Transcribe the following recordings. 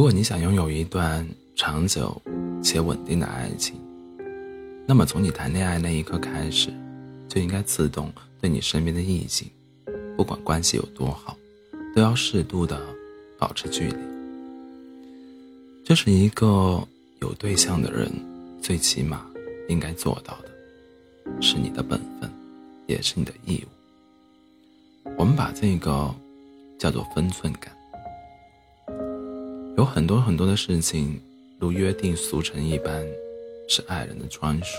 如果你想拥有一段长久且稳定的爱情，那么从你谈恋爱那一刻开始，就应该自动对你身边的异性，不管关系有多好，都要适度的保持距离。这是一个有对象的人最起码应该做到的，是你的本分，也是你的义务。我们把这个叫做分寸感。有很多很多的事情，如约定俗成一般，是爱人的专属。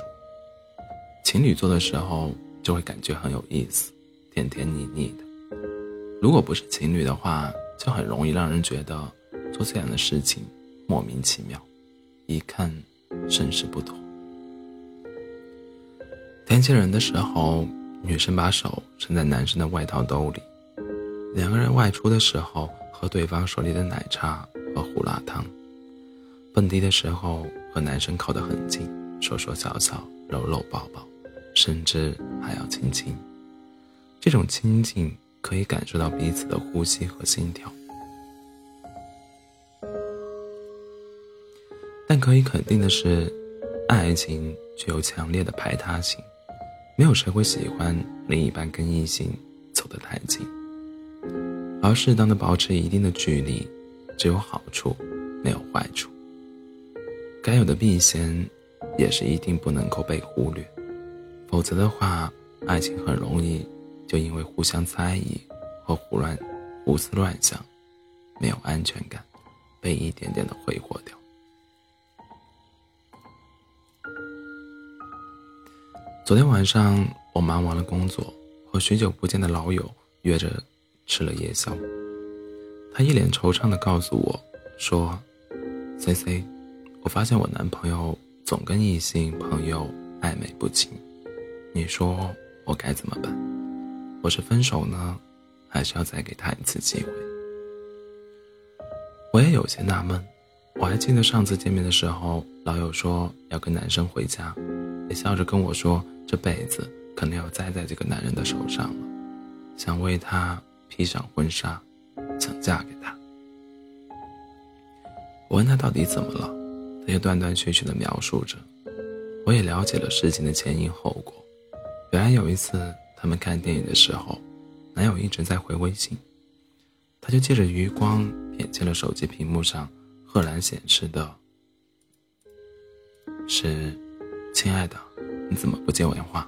情侣做的时候就会感觉很有意思，甜甜腻腻的；如果不是情侣的话，就很容易让人觉得做这样的事情莫名其妙，一看甚是不妥。天气冷的时候，女生把手伸在男生的外套兜里，两个人外出的时候喝对方手里的奶茶。和胡辣汤，蹦迪的时候和男生靠得很近，说说笑笑，搂搂抱抱，甚至还要亲亲。这种亲近可以感受到彼此的呼吸和心跳。但可以肯定的是，爱情具有强烈的排他性，没有谁会喜欢另一半跟异性走得太近，而适当的保持一定的距离。只有好处，没有坏处。该有的避嫌，也是一定不能够被忽略，否则的话，爱情很容易就因为互相猜疑和胡乱、胡思乱想，没有安全感，被一点点的挥霍掉。昨天晚上，我忙完了工作，和许久不见的老友约着吃了夜宵。他一脸惆怅地告诉我，说：“C C，我发现我男朋友总跟异性朋友暧昧不清，你说我该怎么办？我是分手呢，还是要再给他一次机会？”我也有些纳闷。我还记得上次见面的时候，老友说要跟男生回家，也笑着跟我说这辈子可能要栽在这个男人的手上了，想为他披上婚纱。嫁给他，我问他到底怎么了，他又断断续续的描述着。我也了解了事情的前因后果。原来有一次他们看电影的时候，男友一直在回微信，他就借着余光瞥见了手机屏幕上赫然显示的是：“亲爱的，你怎么不接我电话？”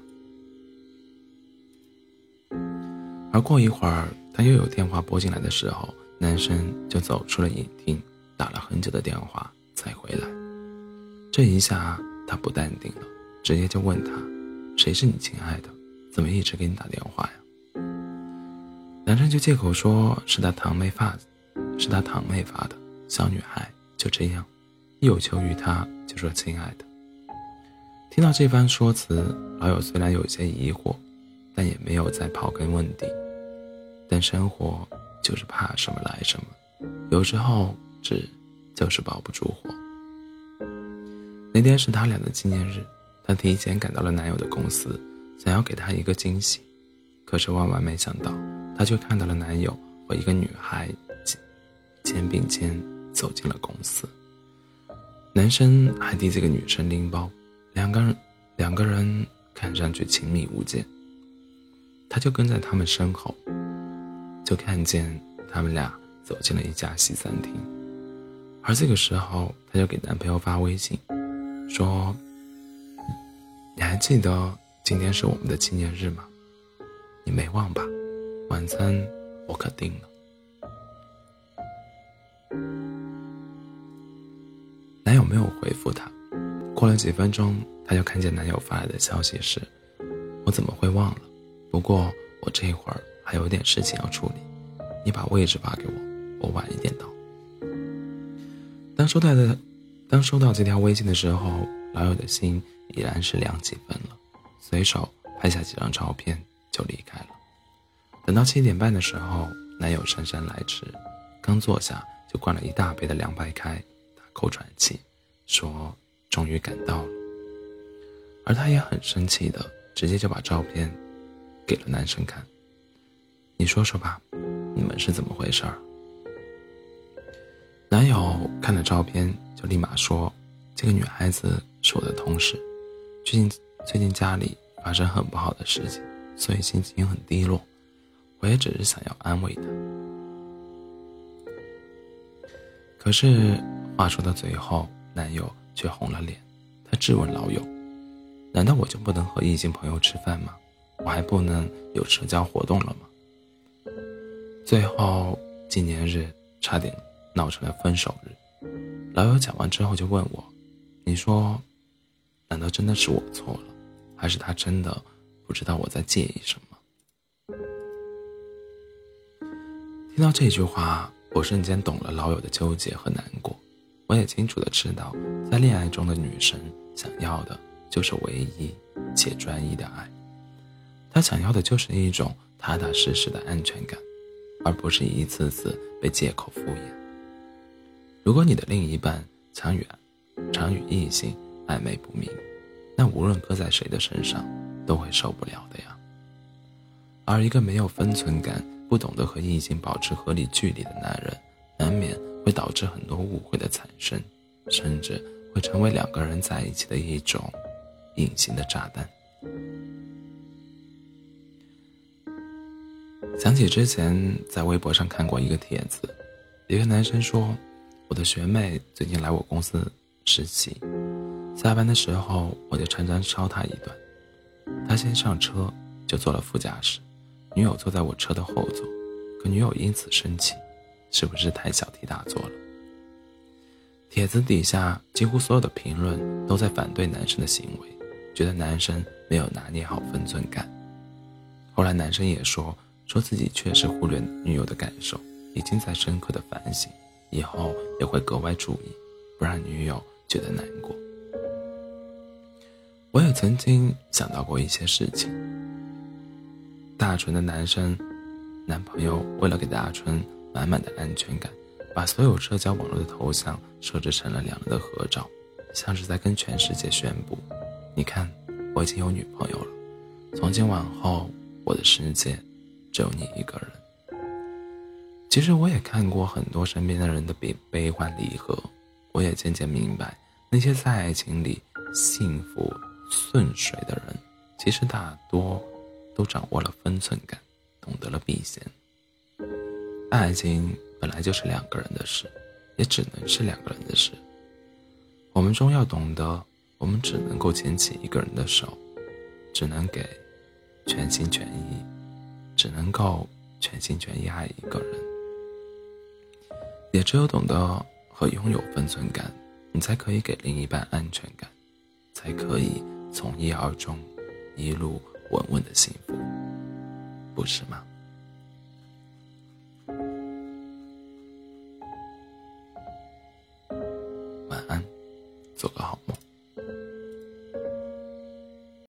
而过一会儿。当又有电话拨进来的时候，男生就走出了影厅，打了很久的电话才回来。这一下他不淡定了，直接就问他：“谁是你亲爱的？怎么一直给你打电话呀？”男生就借口说是他堂妹发的，是他堂妹发的。小女孩就这样，一有求于他就说亲爱的。听到这番说辞，老友虽然有些疑惑，但也没有再刨根问底。但生活就是怕什么来什么，有时候纸就是包不住火。那天是他俩的纪念日，她提前赶到了男友的公司，想要给他一个惊喜。可是万万没想到，她却看到了男友和一个女孩肩并肩走进了公司。男生还替这个女生拎包，两个人两个人看上去亲密无间。他就跟在他们身后。就看见他们俩走进了一家西餐厅，而这个时候，她就给男朋友发微信，说：“你还记得今天是我们的纪念日吗？你没忘吧？晚餐我可订了。”男友没有回复她，过了几分钟，她就看见男友发来的消息是：“我怎么会忘了？不过我这一会儿。”还有点事情要处理，你把位置发给我，我晚一点到。当收到的，当收到这条微信的时候，老友的心已然是凉几分了，随手拍下几张照片就离开了。等到七点半的时候，男友姗姗来迟，刚坐下就灌了一大杯的凉白开，大口喘气，说终于赶到了。而他也很生气的，直接就把照片给了男生看。你说说吧，你们是怎么回事儿？男友看了照片，就立马说：“这个女孩子是我的同事，最近最近家里发生很不好的事情，所以心情很低落。我也只是想要安慰她。”可是话说到最后，男友却红了脸，他质问老友：“难道我就不能和异性朋友吃饭吗？我还不能有社交活动了吗？”最后纪念日差点闹成了分手日。老友讲完之后就问我：“你说，难道真的是我错了，还是他真的不知道我在介意什么？”听到这句话，我瞬间懂了老友的纠结和难过。我也清楚的知道，在恋爱中的女生想要的就是唯一且专一的爱，她想要的就是一种踏踏实实的安全感。而不是一次次被借口敷衍。如果你的另一半常与常与异性暧昧不明，那无论搁在谁的身上都会受不了的呀。而一个没有分寸感、不懂得和异性保持合理距离的男人，难免会导致很多误会的产生，甚至会成为两个人在一起的一种隐形的炸弹。想起之前在微博上看过一个帖子，一个男生说：“我的学妹最近来我公司实习，下班的时候我就常常捎她一段。他先上车就坐了副驾驶，女友坐在我车的后座，可女友因此生气，是不是太小题大做了？”帖子底下几乎所有的评论都在反对男生的行为，觉得男生没有拿捏好分寸感。后来男生也说。说自己确实忽略女友的感受，已经在深刻的反省，以后也会格外注意，不让女友觉得难过。我也曾经想到过一些事情。大纯的男生男朋友为了给大纯满满的安全感，把所有社交网络的头像设置成了两人的合照，像是在跟全世界宣布：“你看，我已经有女朋友了，从今往后我的世界。”只有你一个人。其实我也看过很多身边的人的悲悲欢离合，我也渐渐明白，那些在爱情里幸福顺水的人，其实大多都掌握了分寸感，懂得了避嫌。爱情本来就是两个人的事，也只能是两个人的事。我们终要懂得，我们只能够牵起一个人的手，只能给全心全意。只能够全心全意爱一个人，也只有懂得和拥有分寸感，你才可以给另一半安全感，才可以从一而终，一路稳稳的幸福，不是吗？晚安，做个好梦。